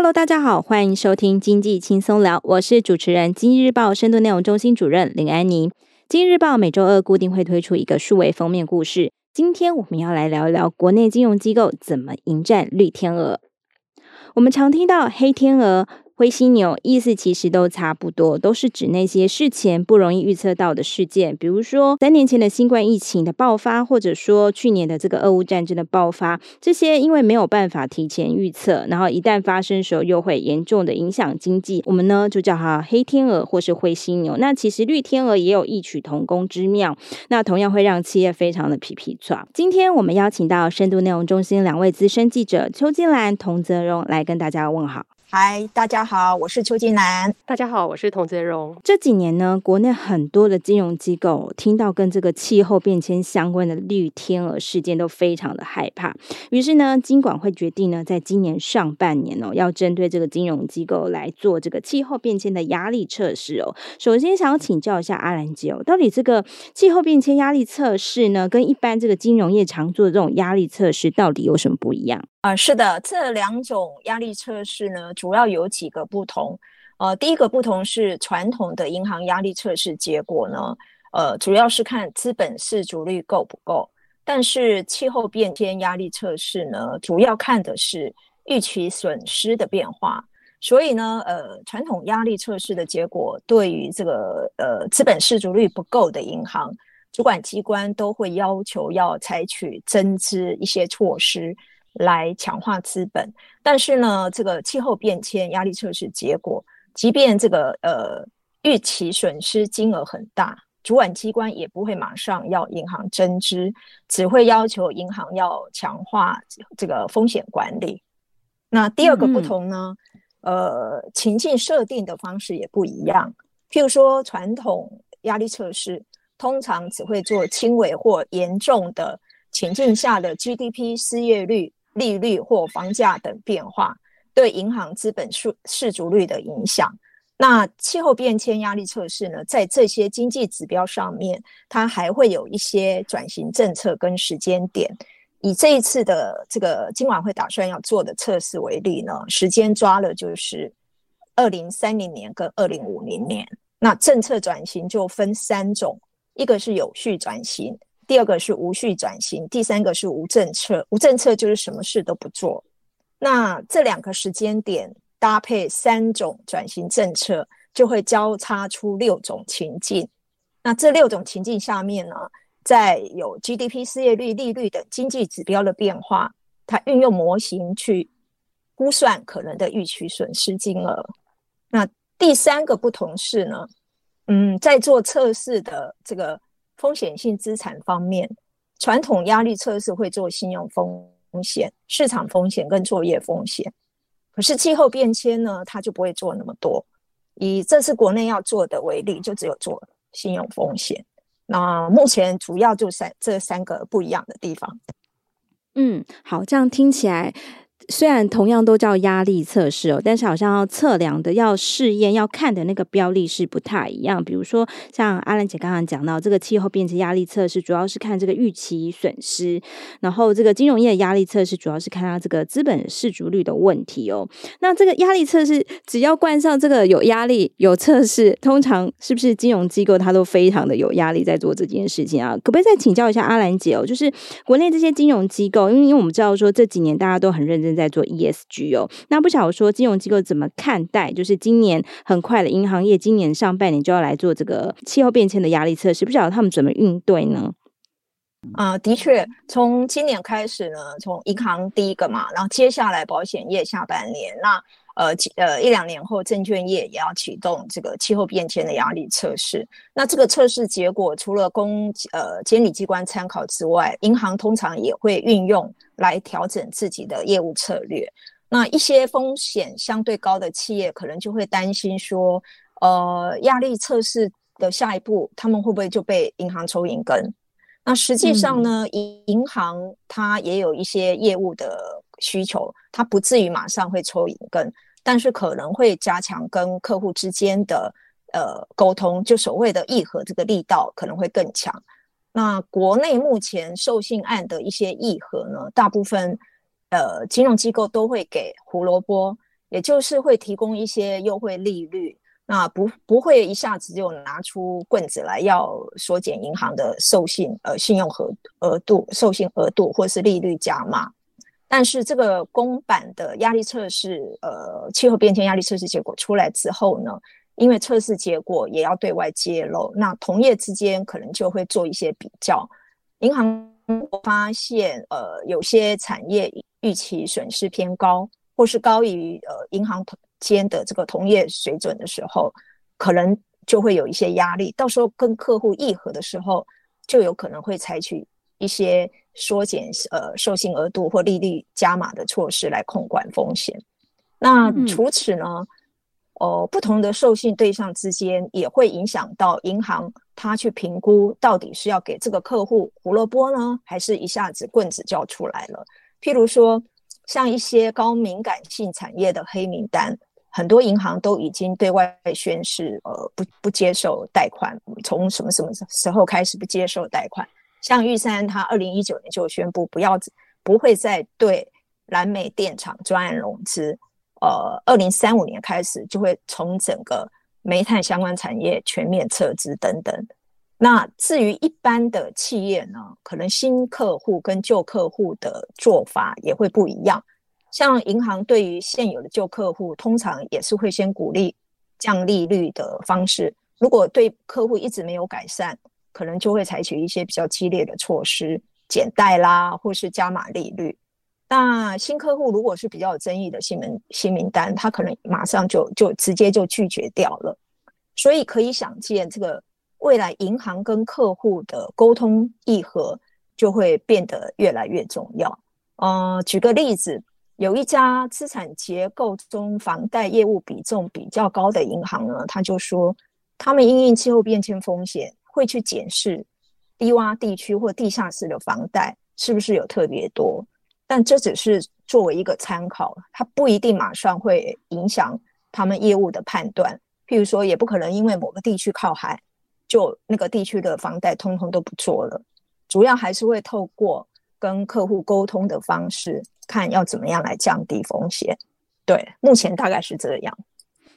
Hello，大家好，欢迎收听经济轻松聊，我是主持人经济日报深度内容中心主任林安妮。经济日报每周二固定会推出一个数位封面故事，今天我们要来聊一聊国内金融机构怎么迎战绿天鹅。我们常听到黑天鹅。灰犀牛意思其实都差不多，都是指那些事前不容易预测到的事件，比如说三年前的新冠疫情的爆发，或者说去年的这个俄乌战争的爆发，这些因为没有办法提前预测，然后一旦发生的时候又会严重的影响经济，我们呢就叫它黑天鹅或是灰犀牛。那其实绿天鹅也有异曲同工之妙，那同样会让企业非常的皮皮剉。今天我们邀请到深度内容中心两位资深记者邱金兰、童泽荣来跟大家问好。嗨，大家好，我是邱金兰。大家好，我是童泽荣。这几年呢，国内很多的金融机构听到跟这个气候变迁相关的绿天鹅事件，都非常的害怕。于是呢，金管会决定呢，在今年上半年哦，要针对这个金融机构来做这个气候变迁的压力测试哦。首先，想要请教一下阿兰姐哦，到底这个气候变迁压力测试呢，跟一般这个金融业常做的这种压力测试，到底有什么不一样？啊、呃，是的，这两种压力测试呢，主要有几个不同。呃，第一个不同是传统的银行压力测试结果呢，呃，主要是看资本市足率够不够。但是气候变迁压力测试呢，主要看的是预期损失的变化。所以呢，呃，传统压力测试的结果对于这个呃资本市足率不够的银行，主管机关都会要求要采取增资一些措施。来强化资本，但是呢，这个气候变迁压力测试结果，即便这个呃预期损失金额很大，主管机关也不会马上要银行增资，只会要求银行要强化这个风险管理。那第二个不同呢，呃，情境设定的方式也不一样。譬如说，传统压力测试通常只会做轻微或严重的情境下的 GDP、失业率。利率或房价等变化对银行资本适适足率的影响。那气候变迁压力测试呢，在这些经济指标上面，它还会有一些转型政策跟时间点。以这一次的这个今晚会打算要做的测试为例呢，时间抓了就是二零三零年跟二零五零年。那政策转型就分三种，一个是有序转型。第二个是无序转型，第三个是无政策。无政策就是什么事都不做。那这两个时间点搭配三种转型政策，就会交叉出六种情境。那这六种情境下面呢，在有 GDP、失业率、利率等经济指标的变化，它运用模型去估算可能的预期损失金额。那第三个不同是呢，嗯，在做测试的这个。风险性资产方面，传统压力测试会做信用风险、市场风险跟作业风险，可是气候变迁呢，它就不会做那么多。以这次国内要做的为例，就只有做信用风险。那目前主要就三这三个不一样的地方。嗯，好，这样听起来。虽然同样都叫压力测试哦，但是好像要测量的、要试验、要看的那个标的是不太一样。比如说，像阿兰姐刚刚讲到，这个气候变迁压力测试主要是看这个预期损失，然后这个金融业的压力测试主要是看它这个资本适足率的问题哦。那这个压力测试只要冠上这个有压力、有测试，通常是不是金融机构它都非常的有压力在做这件事情啊？可不可以再请教一下阿兰姐哦？就是国内这些金融机构，因为因为我们知道说这几年大家都很认真。在做 ESG 哦，那不晓得说金融机构怎么看待？就是今年很快的银行业，今年上半年就要来做这个气候变迁的压力测试，不晓得他们怎么应对呢？啊、的确，从今年开始呢，从银行第一个嘛，然后接下来保险业下半年那。呃，呃，一两年后，证券业也要启动这个气候变迁的压力测试。那这个测试结果，除了供呃监理机关参考之外，银行通常也会运用来调整自己的业务策略。那一些风险相对高的企业，可能就会担心说，呃，压力测试的下一步，他们会不会就被银行抽银根？那实际上呢，银、嗯、银行它也有一些业务的。需求，它不至于马上会抽银根，但是可能会加强跟客户之间的呃沟通，就所谓的议和这个力道可能会更强。那国内目前授信案的一些议和呢，大部分呃金融机构都会给胡萝卜，也就是会提供一些优惠利率，那不不会一下子就拿出棍子来要缩减银行的授信呃信用额额度、授信额度或是利率加码。但是这个公版的压力测试，呃，气候变迁压力测试结果出来之后呢，因为测试结果也要对外揭露，那同业之间可能就会做一些比较。银行发现，呃，有些产业预期损失偏高，或是高于呃银行间的这个同业水准的时候，可能就会有一些压力。到时候跟客户议和的时候，就有可能会采取一些。缩减呃授信额度或利率加码的措施来控管风险。那除此呢，哦、呃，不同的授信对象之间也会影响到银行，他去评估到底是要给这个客户胡萝卜呢，还是一下子棍子就要出来了。譬如说，像一些高敏感性产业的黑名单，很多银行都已经对外宣示，呃，不不接受贷款，从什么什么时候开始不接受贷款。像玉山，他二零一九年就宣布不要不会再对燃煤电厂专案融资，呃，二零三五年开始就会从整个煤炭相关产业全面撤资等等。那至于一般的企业呢，可能新客户跟旧客户的做法也会不一样。像银行对于现有的旧客户，通常也是会先鼓励降利率的方式。如果对客户一直没有改善，可能就会采取一些比较激烈的措施，减贷啦，或是加码利率。那新客户如果是比较有争议的新名新名单，他可能马上就就直接就拒绝掉了。所以可以想见，这个未来银行跟客户的沟通议和就会变得越来越重要。呃，举个例子，有一家资产结构中房贷业务比重比较高的银行呢，他就说他们因应气候变迁风险。会去检视低洼地区或地下室的房贷是不是有特别多，但这只是作为一个参考，它不一定马上会影响他们业务的判断。譬如说，也不可能因为某个地区靠海，就那个地区的房贷通通都不做了。主要还是会透过跟客户沟通的方式，看要怎么样来降低风险。对，目前大概是这样。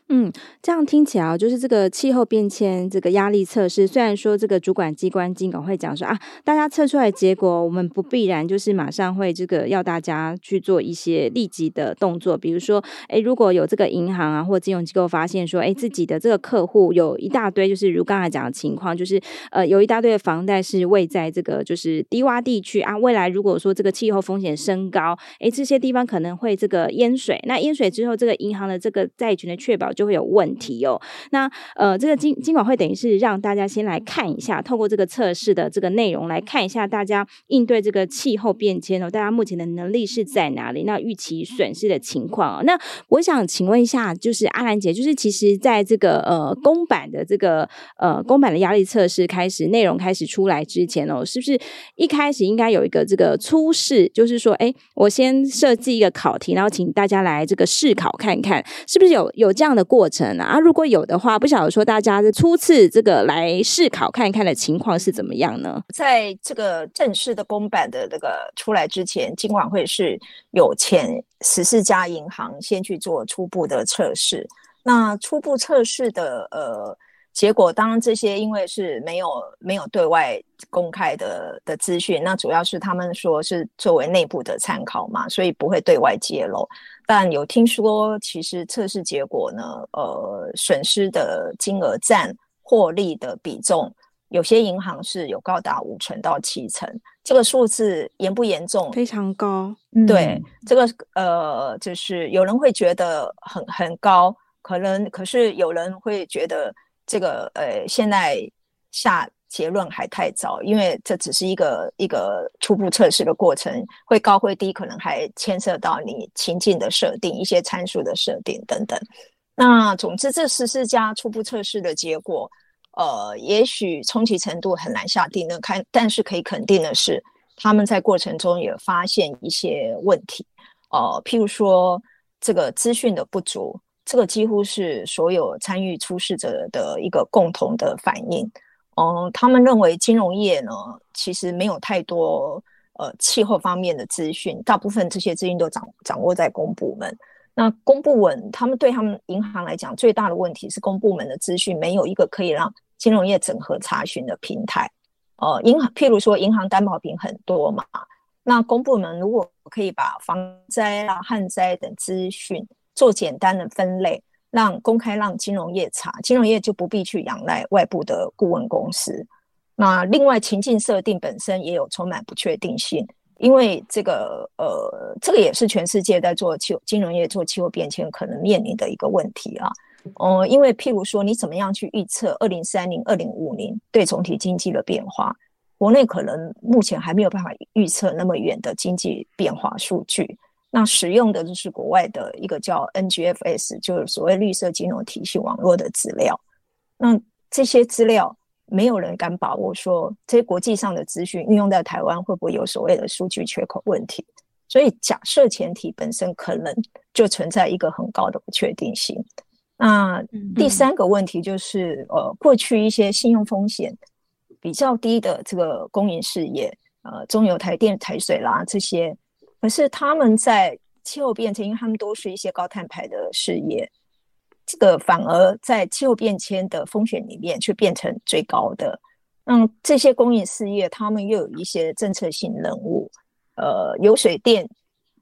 嗯，这样听起来就是这个气候变迁这个压力测试，虽然说这个主管机关金管会讲说啊，大家测出来结果，我们不必然就是马上会这个要大家去做一些立即的动作，比如说，哎，如果有这个银行啊或金融机构发现说，哎，自己的这个客户有一大堆，就是如刚才讲的情况，就是呃有一大堆的房贷是位在这个就是低洼地区啊，未来如果说这个气候风险升高，哎，这些地方可能会这个淹水，那淹水之后，这个银行的这个债权的确保。就会有问题哦。那呃，这个金金管会等于是让大家先来看一下，透过这个测试的这个内容来看一下，大家应对这个气候变迁哦，大家目前的能力是在哪里？那预期损失的情况哦。那我想请问一下，就是阿兰姐，就是其实在这个呃公版的这个呃公版的压力测试开始内容开始出来之前哦，是不是一开始应该有一个这个初试？就是说，哎，我先设计一个考题，然后请大家来这个试考看看，是不是有有这样的。过程啊，如果有的话，不晓得说大家的初次这个来试考看一看的情况是怎么样呢？在这个正式的公版的这个出来之前，金管会是有前十四家银行先去做初步的测试。那初步测试的呃结果，当然这些因为是没有没有对外公开的的资讯，那主要是他们说是作为内部的参考嘛，所以不会对外揭露。但有听说，其实测试结果呢，呃，损失的金额占获利的比重，有些银行是有高达五成到七成，这个数字严不严重？非常高。对，嗯、这个呃，就是有人会觉得很很高，可能可是有人会觉得这个呃，现在下。结论还太早，因为这只是一个一个初步测试的过程，会高会低，可能还牵涉到你情境的设定、一些参数的设定等等。那总之，这十四家初步测试的结果，呃，也许冲击程度很难下定论，看，但是可以肯定的是，他们在过程中也发现一些问题，呃，譬如说这个资讯的不足，这个几乎是所有参与初试者的一个共同的反应。哦、他们认为金融业呢，其实没有太多呃气候方面的资讯，大部分这些资讯都掌掌握在公部门。那公部门他们对他们银行来讲，最大的问题是公部门的资讯没有一个可以让金融业整合查询的平台。呃，银行譬如说银行担保品很多嘛，那公部门如果可以把防灾啊、旱灾等资讯做简单的分类，让公开让金融业查，金融业就不必去仰赖外部的顾问公司。那另外情境设定本身也有充满不确定性。因为这个呃，这个也是全世界在做气金融业做气候变迁可能面临的一个问题啊。哦、因为譬如说，你怎么样去预测二零三零、二零五零对总体经济的变化？国内可能目前还没有办法预测那么远的经济变化数据。那使用的就是国外的一个叫 NGFS，就是所谓绿色金融体系网络的资料。那这些资料。没有人敢把握说这些国际上的资讯运用在台湾会不会有所谓的数据缺口问题，所以假设前提本身可能就存在一个很高的不确定性。那第三个问题就是，呃，过去一些信用风险比较低的这个公营事业，呃，中油、台电、台水啦这些，可是他们在气候变迁，因为他们都是一些高碳排的事业。这个反而在气候变迁的风险里面却变成最高的。嗯，这些公营事业他们又有一些政策性任务，呃，油水电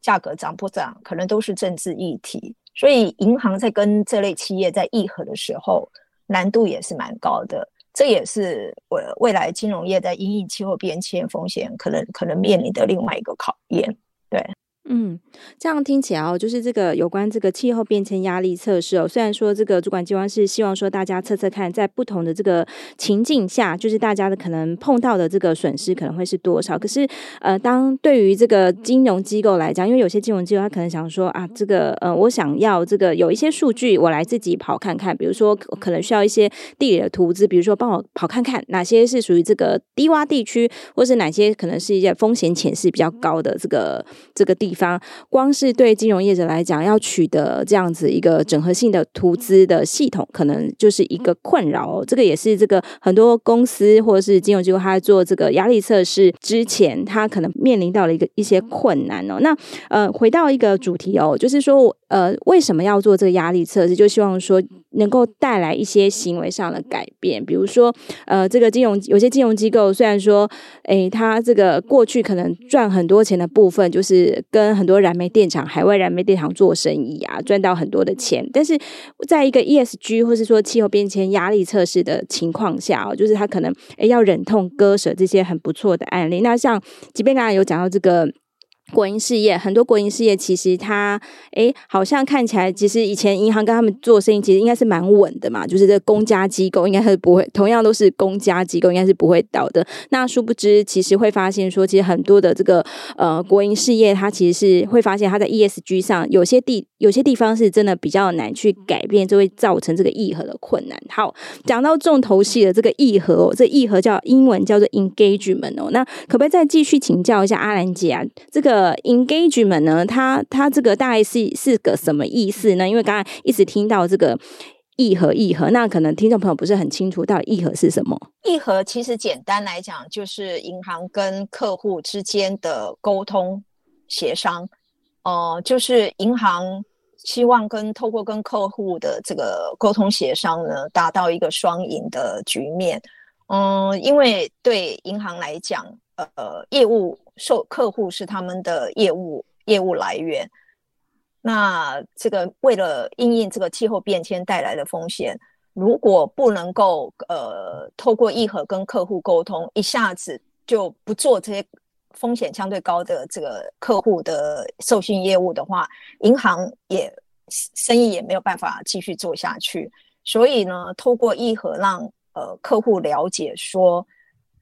价格涨不涨，可能都是政治议题。所以银行在跟这类企业在议和的时候，难度也是蛮高的。这也是未未来金融业在因应气候变迁风险可能可能面临的另外一个考验。对。嗯，这样听起来哦，就是这个有关这个气候变迁压力测试哦。虽然说这个主管机关是希望说大家测测看，在不同的这个情境下，就是大家的可能碰到的这个损失可能会是多少。可是呃，当对于这个金融机构来讲，因为有些金融机构他可能想说啊，这个呃，我想要这个有一些数据，我来自己跑看看，比如说可能需要一些地理的图资，比如说帮我跑看看哪些是属于这个低洼地区，或是哪些可能是一些风险潜势比较高的这个这个地。方方光是对金融业者来讲，要取得这样子一个整合性的图资的系统，可能就是一个困扰哦。这个也是这个很多公司或者是金融机构，他在做这个压力测试之前，他可能面临到了一个一些困难哦。那呃，回到一个主题哦，就是说呃，为什么要做这个压力测试？就希望说能够带来一些行为上的改变，比如说呃，这个金融有些金融机构虽然说，诶，他这个过去可能赚很多钱的部分，就是跟很多燃煤电厂、海外燃煤电厂做生意啊，赚到很多的钱。但是，在一个 ESG 或是说气候变迁压力测试的情况下哦，就是他可能诶要忍痛割舍这些很不错的案例。那像即便刚才有讲到这个。国营事业很多，国营事业其实它诶，好像看起来，其实以前银行跟他们做生意，其实应该是蛮稳的嘛。就是这公家机构应该是不会，同样都是公家机构，应该是不会倒的。那殊不知，其实会发现说，其实很多的这个呃国营事业，它其实是会发现它在 ESG 上有些地有些地方是真的比较难去改变，就会造成这个议和的困难。好，讲到重头戏的这个议和哦，这议和叫英文叫做 engagement 哦。那可不可以再继续请教一下阿兰姐啊？这个呃，engagement 呢，它它这个大概是是个什么意思呢？因为刚才一直听到这个议和议和，那可能听众朋友不是很清楚到底议和是什么。议和其实简单来讲，就是银行跟客户之间的沟通协商。哦、呃，就是银行希望跟透过跟客户的这个沟通协商呢，达到一个双赢的局面。嗯、因为对银行来讲，呃，业务。受客户是他们的业务业务来源，那这个为了应应这个气候变迁带来的风险，如果不能够呃透过议和跟客户沟通，一下子就不做这些风险相对高的这个客户的授信业务的话，银行也生意也没有办法继续做下去。所以呢，透过议和让呃客户了解说。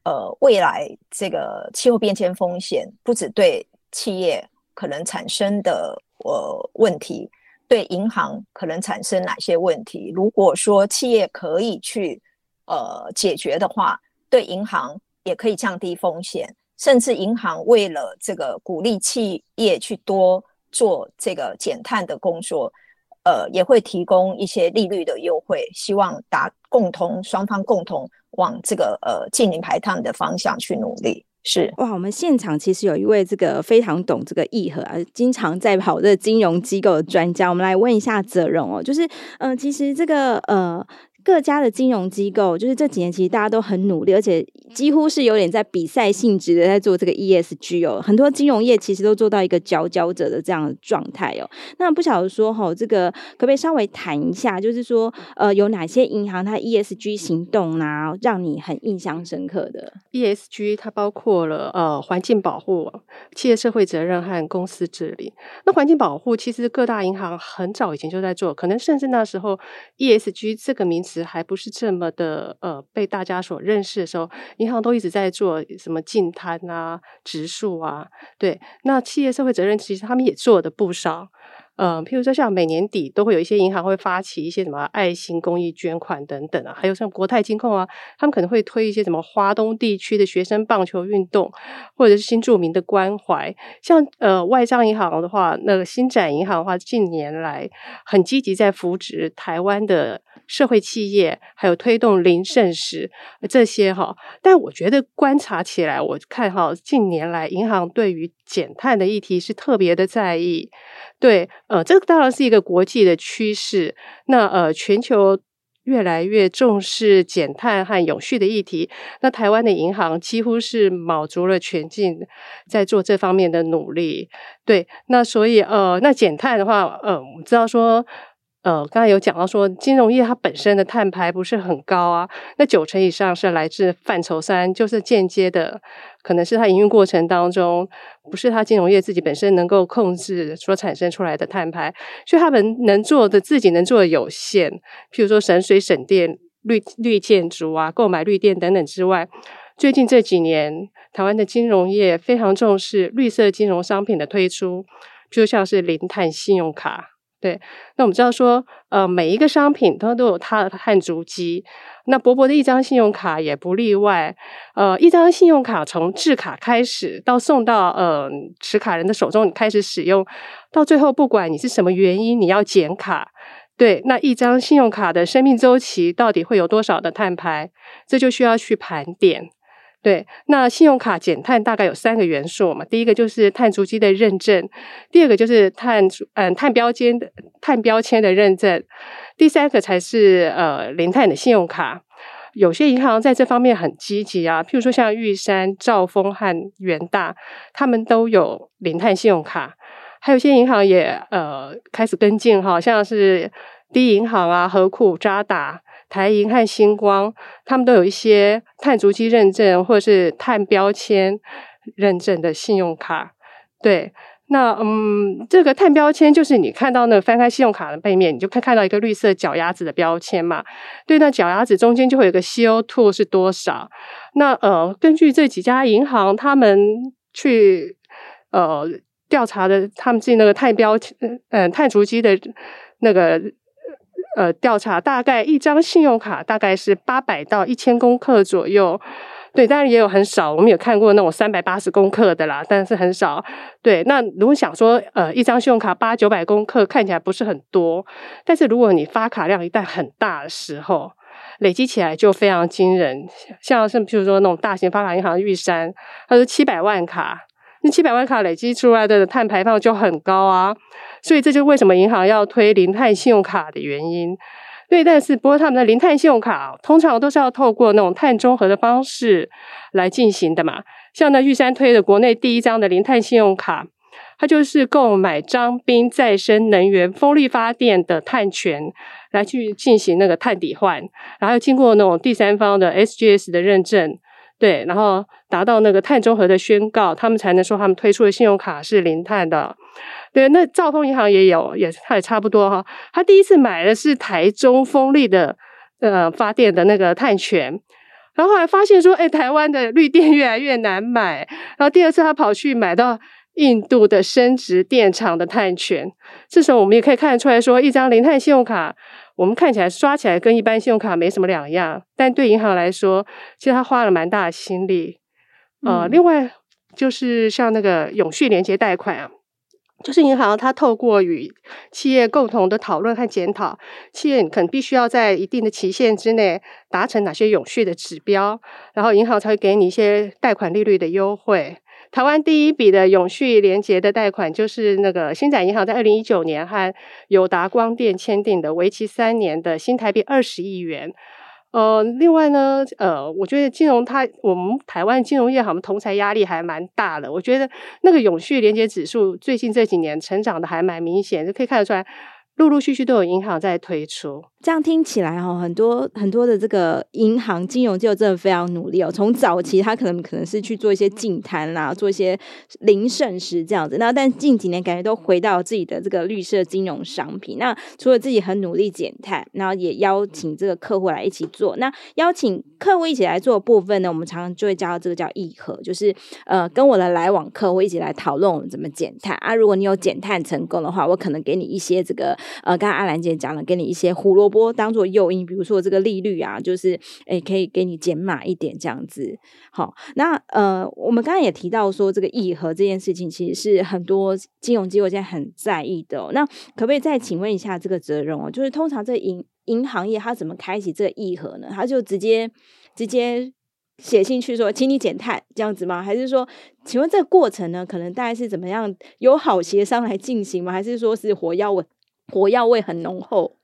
呃，未来这个气候变迁风险不止对企业可能产生的呃问题，对银行可能产生哪些问题？如果说企业可以去呃解决的话，对银行也可以降低风险，甚至银行为了这个鼓励企业去多做这个减碳的工作，呃，也会提供一些利率的优惠，希望达共同双方共同。往这个呃净零排碳的方向去努力。是哇，我们现场其实有一位这个非常懂这个议和啊，经常在跑这个金融机构的专家，我们来问一下泽荣哦，就是嗯、其实这个呃。各家的金融机构，就是这几年其实大家都很努力，而且几乎是有点在比赛性质的在做这个 ESG 哦。很多金融业其实都做到一个佼佼者的这样的状态哦。那不晓得说哈，这个可不可以稍微谈一下，就是说呃，有哪些银行它 ESG 行动啊，让你很印象深刻的？ESG 它包括了呃环境保护、企业社会责任和公司治理。那环境保护其实各大银行很早以前就在做，可能甚至那时候 ESG 这个名词。还不是这么的呃被大家所认识的时候，银行都一直在做什么净滩啊、植树啊，对，那企业社会责任其实他们也做的不少。呃，譬如说像每年底都会有一些银行会发起一些什么爱心公益捐款等等啊，还有像国泰金控啊，他们可能会推一些什么华东地区的学生棒球运动，或者是新住民的关怀。像呃外商银行的话，那个新展银行的话，近年来很积极在扶植台湾的社会企业，还有推动零剩食这些哈。但我觉得观察起来，我看哈近年来银行对于减碳的议题是特别的在意。对，呃，这个当然是一个国际的趋势。那呃，全球越来越重视减碳和永续的议题。那台湾的银行几乎是卯足了全劲在做这方面的努力。对，那所以呃，那减碳的话，呃，我们知道说。呃，刚才有讲到说，金融业它本身的碳排不是很高啊，那九成以上是来自范畴三，就是间接的，可能是它营运过程当中不是它金融业自己本身能够控制所产生出来的碳排，所以他们能做的自己能做的有限，譬如说省水省电、绿绿建筑啊、购买绿电等等之外，最近这几年台湾的金融业非常重视绿色金融商品的推出，就像是零碳信用卡。对，那我们知道说，呃，每一个商品它都有它的碳足迹，那薄薄的一张信用卡也不例外。呃，一张信用卡从制卡开始到送到呃持卡人的手中，开始使用，到最后不管你是什么原因，你要减卡，对，那一张信用卡的生命周期到底会有多少的碳排，这就需要去盘点。对，那信用卡减碳大概有三个元素嘛，第一个就是碳足迹的认证，第二个就是碳嗯碳标签的碳标签的认证，第三个才是呃零碳的信用卡。有些银行在这方面很积极啊，譬如说像玉山、兆丰和元大，他们都有零碳信用卡，还有些银行也呃开始跟进，好像是第一银行啊、合库、渣打。台银和星光，他们都有一些碳足迹认证或者是碳标签认证的信用卡。对，那嗯，这个碳标签就是你看到那翻开信用卡的背面，你就可以看到一个绿色脚丫子的标签嘛。对，那脚丫子中间就会有个 CO2 是多少。那呃，根据这几家银行他们去呃调查的，他们自己那个碳标签，嗯、碳足迹的那个。呃，调查大概一张信用卡大概是八百到一千公克左右，对，当然也有很少，我们有看过那种三百八十公克的啦，但是很少。对，那如果想说，呃，一张信用卡八九百公克看起来不是很多，但是如果你发卡量一旦很大的时候，累积起来就非常惊人。像是比如说那种大型发卡银行玉山，它是七百万卡，那七百万卡累积出来的碳排放就很高啊。所以这就是为什么银行要推零碳信用卡的原因。对，但是不过他们的零碳信用卡通常都是要透过那种碳中和的方式来进行的嘛。像那玉山推的国内第一张的零碳信用卡，它就是购买彰滨再生能源风力发电的碳权来去进行那个碳抵换，然后经过那种第三方的 SGS 的认证，对，然后达到那个碳中和的宣告，他们才能说他们推出的信用卡是零碳的。对，那兆丰银行也有，也它也差不多哈。他第一次买的是台中风力的呃发电的那个碳权，然后后来发现说，哎，台湾的绿电越来越难买，然后第二次他跑去买到印度的生质电厂的碳权。这时候我们也可以看得出来说，一张零碳信用卡，我们看起来刷起来跟一般信用卡没什么两样，但对银行来说，其实他花了蛮大的心力。呃，嗯、另外就是像那个永续连接贷款啊。就是银行它透过与企业共同的讨论和检讨，企业可能必须要在一定的期限之内达成哪些永续的指标，然后银行才会给你一些贷款利率的优惠。台湾第一笔的永续连结的贷款，就是那个星展银行在二零一九年和友达光电签订的为期三年的新台币二十亿元。呃，另外呢，呃，我觉得金融它，我们台湾金融业好像同财压力还蛮大的。我觉得那个永续连结指数最近这几年成长的还蛮明显，就可以看得出来，陆陆续续都有银行在推出。这样听起来哈，很多很多的这个银行金融机构真的非常努力哦。从早期他可能可能是去做一些净摊啦，做一些零剩食这样子。那但近几年感觉都回到自己的这个绿色金融商品。那除了自己很努力减碳，然后也邀请这个客户来一起做。那邀请客户一起来做的部分呢，我们常常就会叫这个叫议和，就是呃跟我的来往客户一起来讨论我们怎么减碳啊。如果你有减碳成功的话，我可能给你一些这个呃，刚刚阿兰姐讲了，给你一些胡萝波当做诱因，比如说这个利率啊，就是诶、可以给你减码一点这样子。好，那呃，我们刚刚也提到说，这个议和这件事情，其实是很多金融机构现在很在意的、那可不可以再请问一下这个责任哦？就是通常这银银行业它怎么开启这个议和呢？它就直接直接写信去说，请你减碳这样子吗？还是说，请问这个过程呢，可能大概是怎么样友好协商来进行吗？还是说是火药味火药味很浓厚？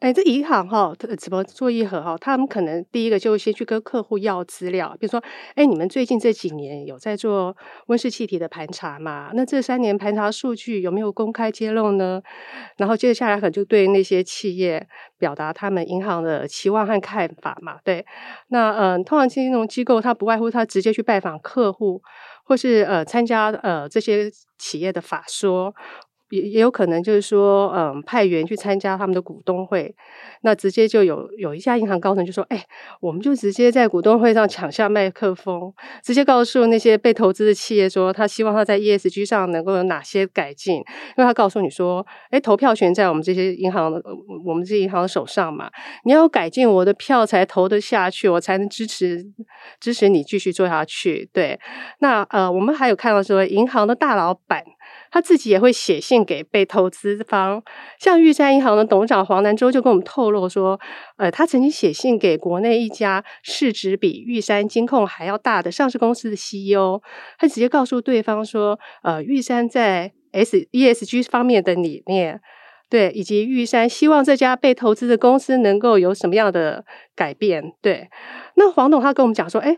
哎，这银行哈，怎么做议和哈？他们可能第一个就先去跟客户要资料，比如说，哎，你们最近这几年有在做温室气体的盘查吗？那这三年盘查数据有没有公开揭露呢？然后接下来可能就对那些企业表达他们银行的期望和看法嘛。对，那嗯，通常金融机构它不外乎他直接去拜访客户，或是呃参加呃这些企业的法说。也也有可能就是说，嗯，派员去参加他们的股东会，那直接就有有一家银行高层就说，哎，我们就直接在股东会上抢下麦克风，直接告诉那些被投资的企业说，他希望他在 ESG 上能够有哪些改进，因为他告诉你说，哎，投票权在我们这些银行的，我们这些银行的手上嘛，你要改进我的票才投得下去，我才能支持支持你继续做下去。对，那呃，我们还有看到说，银行的大老板。他自己也会写信给被投资方，像玉山银行的董事长黄南洲就跟我们透露说，呃，他曾经写信给国内一家市值比玉山金控还要大的上市公司的 CEO，他直接告诉对方说，呃，玉山在 S ESG 方面的理念，对，以及玉山希望这家被投资的公司能够有什么样的改变，对。那黄董他跟我们讲说，哎。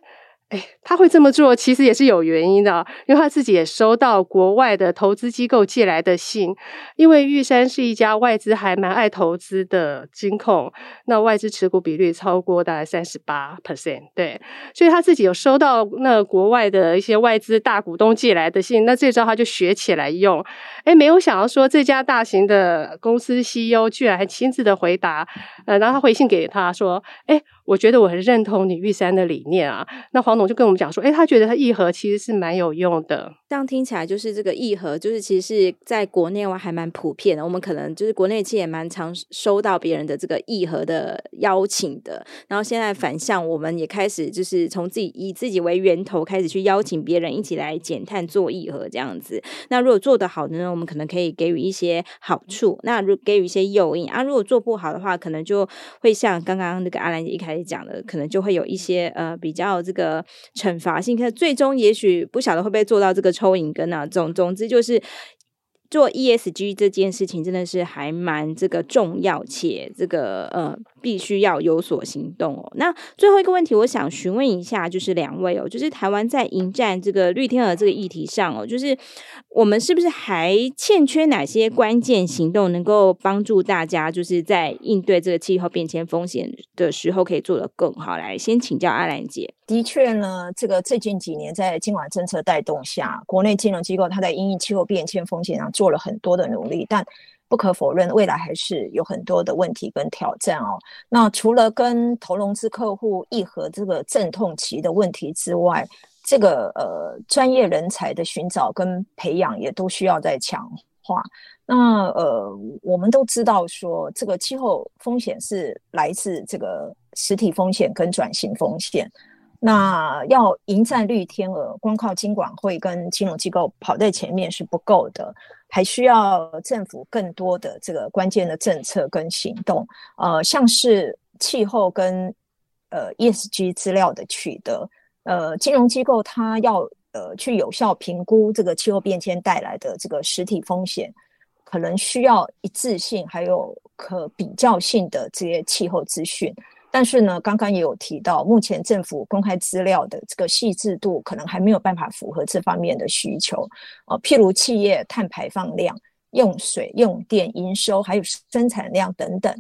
哎，他会这么做，其实也是有原因的，因为他自己也收到国外的投资机构寄来的信。因为玉山是一家外资还蛮爱投资的金控，那外资持股比率超过大概三十八 percent，对，所以他自己有收到那国外的一些外资大股东寄来的信，那这招他就学起来用。哎，没有想到说这家大型的公司 CEO 居然还亲自的回答，呃，然后他回信给他说，哎。我觉得我很认同你玉山的理念啊。那黄董就跟我们讲说，诶，他觉得他议和其实是蛮有用的。这样听起来就是这个议和，就是其实是在国内外还蛮普遍的。我们可能就是国内其实也蛮常收到别人的这个议和的邀请的。然后现在反向，我们也开始就是从自己以自己为源头，开始去邀请别人一起来减碳做议和这样子。那如果做得好的呢，我们可能可以给予一些好处，那如给予一些诱因啊。如果做不好的话，可能就会像刚刚那个阿兰姐一开来。讲的可能就会有一些呃比较这个惩罚性，可最终也许不晓得会不会做到这个抽引根啊。总总之就是做 ESG 这件事情真的是还蛮这个重要且这个呃。必须要有所行动哦。那最后一个问题，我想询问一下，就是两位哦，就是台湾在迎战这个绿天鹅这个议题上哦，就是我们是不是还欠缺哪些关键行动，能够帮助大家，就是在应对这个气候变迁风险的时候，可以做得更好？来，先请教阿兰姐。的确呢，这个最近几年在监管政策带动下，国内金融机构它在因应气候变迁风险上做了很多的努力，但不可否认，未来还是有很多的问题跟挑战哦。那除了跟投融资客户议和这个阵痛期的问题之外，这个呃专业人才的寻找跟培养也都需要再强化。那呃，我们都知道说，这个气候风险是来自这个实体风险跟转型风险。那要迎战绿天鹅，光靠金管会跟金融机构跑在前面是不够的，还需要政府更多的这个关键的政策跟行动。呃，像是气候跟呃 ESG 资料的取得，呃，金融机构它要呃去有效评估这个气候变迁带来的这个实体风险，可能需要一致性还有可比较性的这些气候资讯。但是呢，刚刚也有提到，目前政府公开资料的这个细致度，可能还没有办法符合这方面的需求。呃，譬如企业碳排放量、用水、用电、营收，还有生产量等等，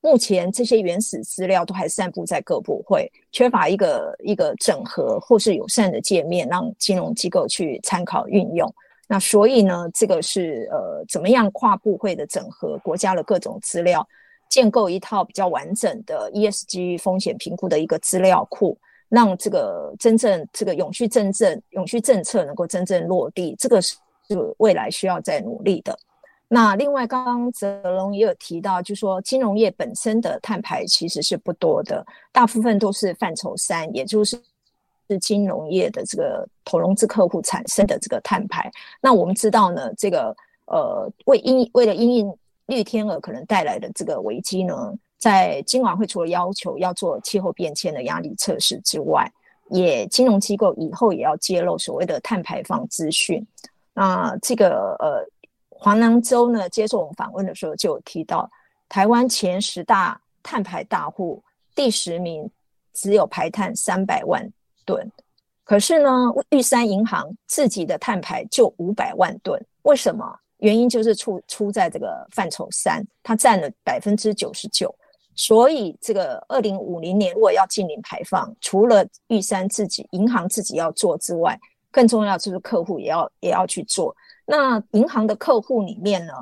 目前这些原始资料都还散布在各部会，缺乏一个一个整合或是友善的界面，让金融机构去参考运用。那所以呢，这个是呃，怎么样跨部会的整合国家的各种资料？建构一套比较完整的 ESG 风险评估的一个资料库，让这个真正这个永续政政永续政策能够真正落地，这个是未来需要再努力的。那另外，刚刚泽龙也有提到，就说金融业本身的碳排其实是不多的，大部分都是范畴三，也就是是金融业的这个投融资客户产生的这个碳排。那我们知道呢，这个呃为因为了因应。绿天鹅可能带来的这个危机呢，在金管会除了要求要做气候变迁的压力测试之外，也金融机构以后也要揭露所谓的碳排放资讯。那这个呃，黄南州呢接受我们访问的时候就有提到，台湾前十大碳排大户第十名只有排碳三百万吨，可是呢，玉山银行自己的碳排就五百万吨，为什么？原因就是出出在这个范畴三，它占了百分之九十九，所以这个二零五零年如果要净零排放，除了玉山自己银行自己要做之外，更重要就是客户也要也要去做。那银行的客户里面呢，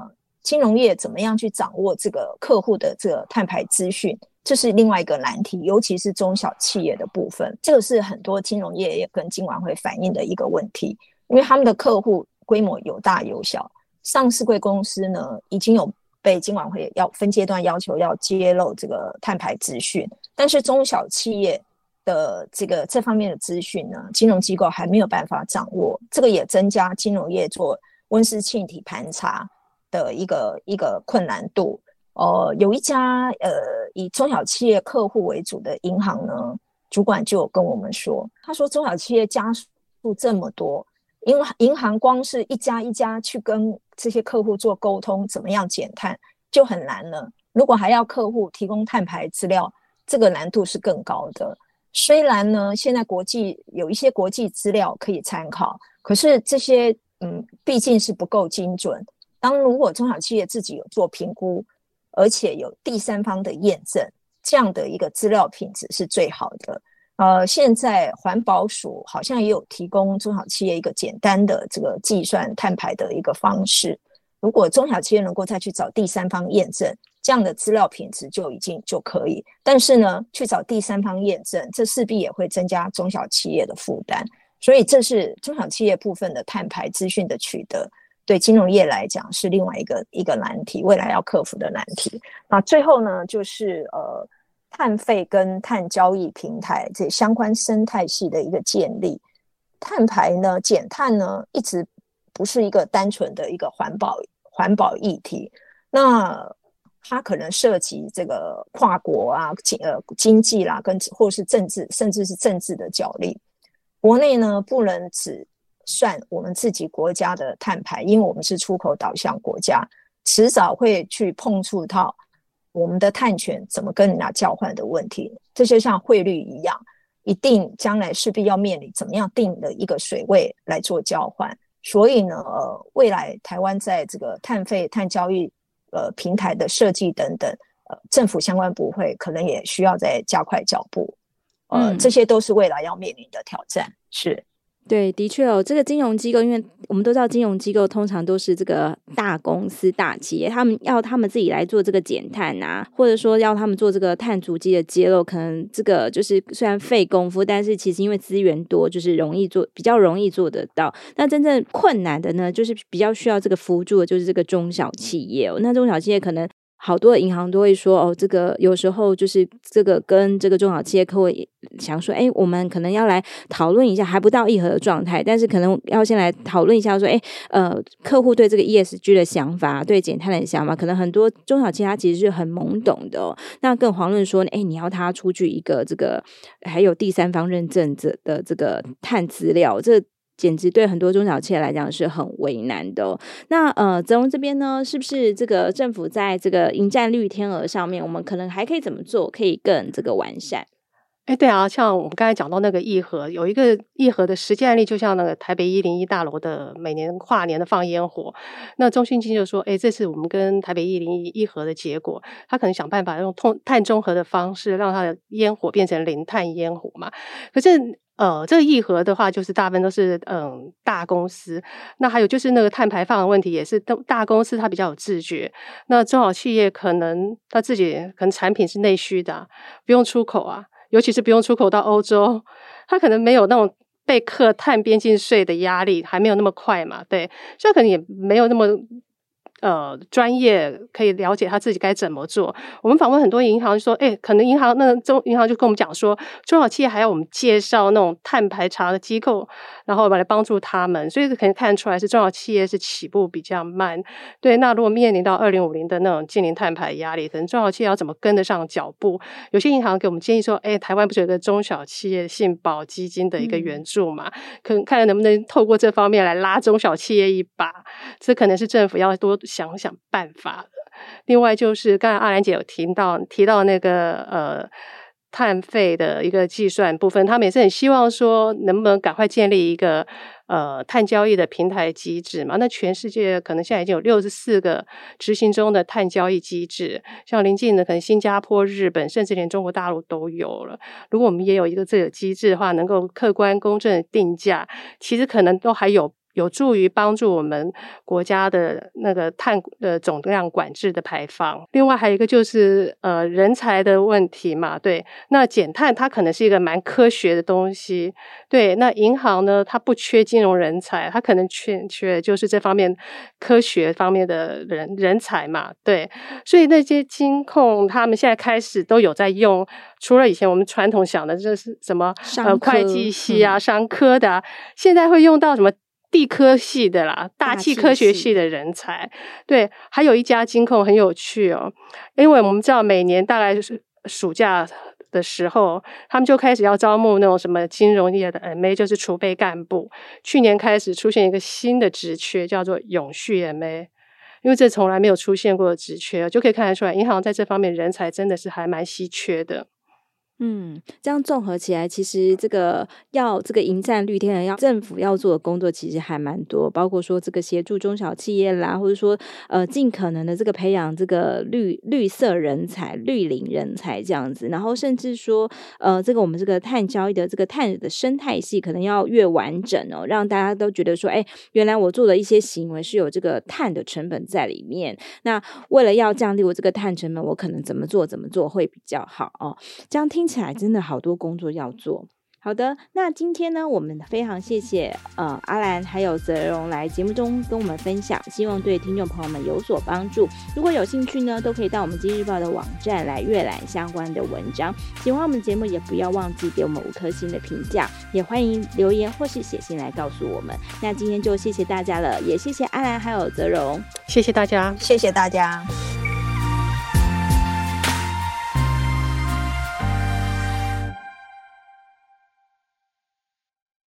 金融业怎么样去掌握这个客户的这个碳排资讯，这是另外一个难题，尤其是中小企业的部分，这个是很多金融业也跟金管会反映的一个问题，因为他们的客户规模有大有小。上市柜公司呢，已经有被金管会要分阶段要求要揭露这个碳排资讯，但是中小企业的这个这方面的资讯呢，金融机构还没有办法掌握，这个也增加金融业做温室气体盘查的一个一个困难度。呃，有一家呃以中小企业客户为主的银行呢，主管就跟我们说，他说中小企业家数这么多。银银行光是一家一家去跟这些客户做沟通，怎么样减碳就很难了。如果还要客户提供碳排资料，这个难度是更高的。虽然呢，现在国际有一些国际资料可以参考，可是这些嗯毕竟是不够精准。当如果中小企业自己有做评估，而且有第三方的验证，这样的一个资料品质是最好的。呃，现在环保署好像也有提供中小企业一个简单的这个计算碳排的一个方式。如果中小企业能够再去找第三方验证，这样的资料品质就已经就可以。但是呢，去找第三方验证，这势必也会增加中小企业的负担。所以，这是中小企业部分的碳排资讯的取得，对金融业来讲是另外一个一个难题，未来要克服的难题。那最后呢，就是呃。碳费跟碳交易平台这相关生态系的一个建立，碳排呢，减碳呢，一直不是一个单纯的一个环保环保议题，那它可能涉及这个跨国啊经呃经济啦，跟或是政治，甚至是政治的角力。国内呢，不能只算我们自己国家的碳排，因为我们是出口导向国家，迟早会去碰触到。我们的碳权怎么跟人家交换的问题，这就像汇率一样，一定将来势必要面临怎么样定的一个水位来做交换。所以呢，呃，未来台湾在这个碳费、碳交易呃平台的设计等等，呃，政府相关部会可能也需要再加快脚步。呃，嗯，这些都是未来要面临的挑战。是。对，的确哦，这个金融机构，因为我们都知道，金融机构通常都是这个大公司、大企业，他们要他们自己来做这个减碳啊，或者说要他们做这个碳足迹的揭露，可能这个就是虽然费功夫，但是其实因为资源多，就是容易做，比较容易做得到。那真正困难的呢，就是比较需要这个辅助的，就是这个中小企业哦。那中小企业可能。好多的银行都会说哦，这个有时候就是这个跟这个中小企业客户想说，哎，我们可能要来讨论一下，还不到议核的状态，但是可能要先来讨论一下，说，哎，呃，客户对这个 ESG 的想法，对减碳的想法，可能很多中小企业它其实是很懵懂的。那更遑论说，哎，你要他出具一个这个还有第三方认证者的这个碳资料，这。简直对很多中小企业来讲是很为难的。那呃，泽荣这边呢，是不是这个政府在这个迎战绿天鹅上面，我们可能还可以怎么做，可以更这个完善？哎，对啊，像我们刚才讲到那个议和，有一个议和的实际案例，就像那个台北一零一大楼的每年跨年的放烟火，那中信金就说，哎，这是我们跟台北一零一议和的结果，他可能想办法用碳碳中和的方式，让他的烟火变成零碳烟火嘛。可是。呃，这个议和的话，就是大部分都是嗯大公司。那还有就是那个碳排放的问题，也是大公司它比较有自觉。那中小企业可能它自己可能产品是内需的，不用出口啊，尤其是不用出口到欧洲，它可能没有那种被克碳边境税的压力，还没有那么快嘛。对，所以可能也没有那么。呃，专业可以了解他自己该怎么做。我们访问很多银行，说，哎，可能银行那个中银行就跟我们讲说，中小企业还要我们介绍那种碳排查的机构，然后来帮助他们。所以可以看出来是中小企业是起步比较慢。对，那如果面临到二零五零的那种净零碳排压力，可能中小企业要怎么跟得上脚步？有些银行给我们建议说，哎，台湾不是有个中小企业信保基金的一个援助嘛？嗯、可能看看能不能透过这方面来拉中小企业一把。这可能是政府要多。想想办法。另外就是刚才阿兰姐有提到提到那个呃碳费的一个计算部分，他们也是很希望说能不能赶快建立一个呃碳交易的平台机制嘛？那全世界可能现在已经有六十四个执行中的碳交易机制，像临近的可能新加坡、日本，甚至连中国大陆都有了。如果我们也有一个这个机制的话，能够客观公正的定价，其实可能都还有。有助于帮助我们国家的那个碳的总量管制的排放。另外还有一个就是呃人才的问题嘛，对，那减碳它可能是一个蛮科学的东西，对，那银行呢它不缺金融人才，它可能缺缺就是这方面科学方面的人人才嘛，对，所以那些金控他们现在开始都有在用，除了以前我们传统想的这是什么呃会计系啊、商科的啊，现在会用到什么？地科系的啦，大气科学系的人才，对，还有一家金控很有趣哦，因为我们知道每年大概就是暑假的时候，他们就开始要招募那种什么金融业的 MA，就是储备干部。去年开始出现一个新的职缺，叫做永续 MA，因为这从来没有出现过的职缺，就可以看得出来，银行在这方面人才真的是还蛮稀缺的。嗯，这样综合起来，其实这个要这个迎战绿天鹅，要政府要做的工作其实还蛮多，包括说这个协助中小企业啦，或者说呃尽可能的这个培养这个绿绿色人才、绿领人才这样子，然后甚至说呃这个我们这个碳交易的这个碳的生态系可能要越完整哦，让大家都觉得说，哎，原来我做的一些行为是有这个碳的成本在里面。那为了要降低我这个碳成本，我可能怎么做怎么做会比较好哦？这样听。听起来真的好多工作要做。好的，那今天呢，我们非常谢谢呃阿兰还有泽荣来节目中跟我们分享，希望对听众朋友们有所帮助。如果有兴趣呢，都可以到我们今日报的网站来阅览相关的文章。喜欢我们节目，也不要忘记给我们五颗星的评价，也欢迎留言或是写信来告诉我们。那今天就谢谢大家了，也谢谢阿兰还有泽荣，谢谢大家，谢谢大家。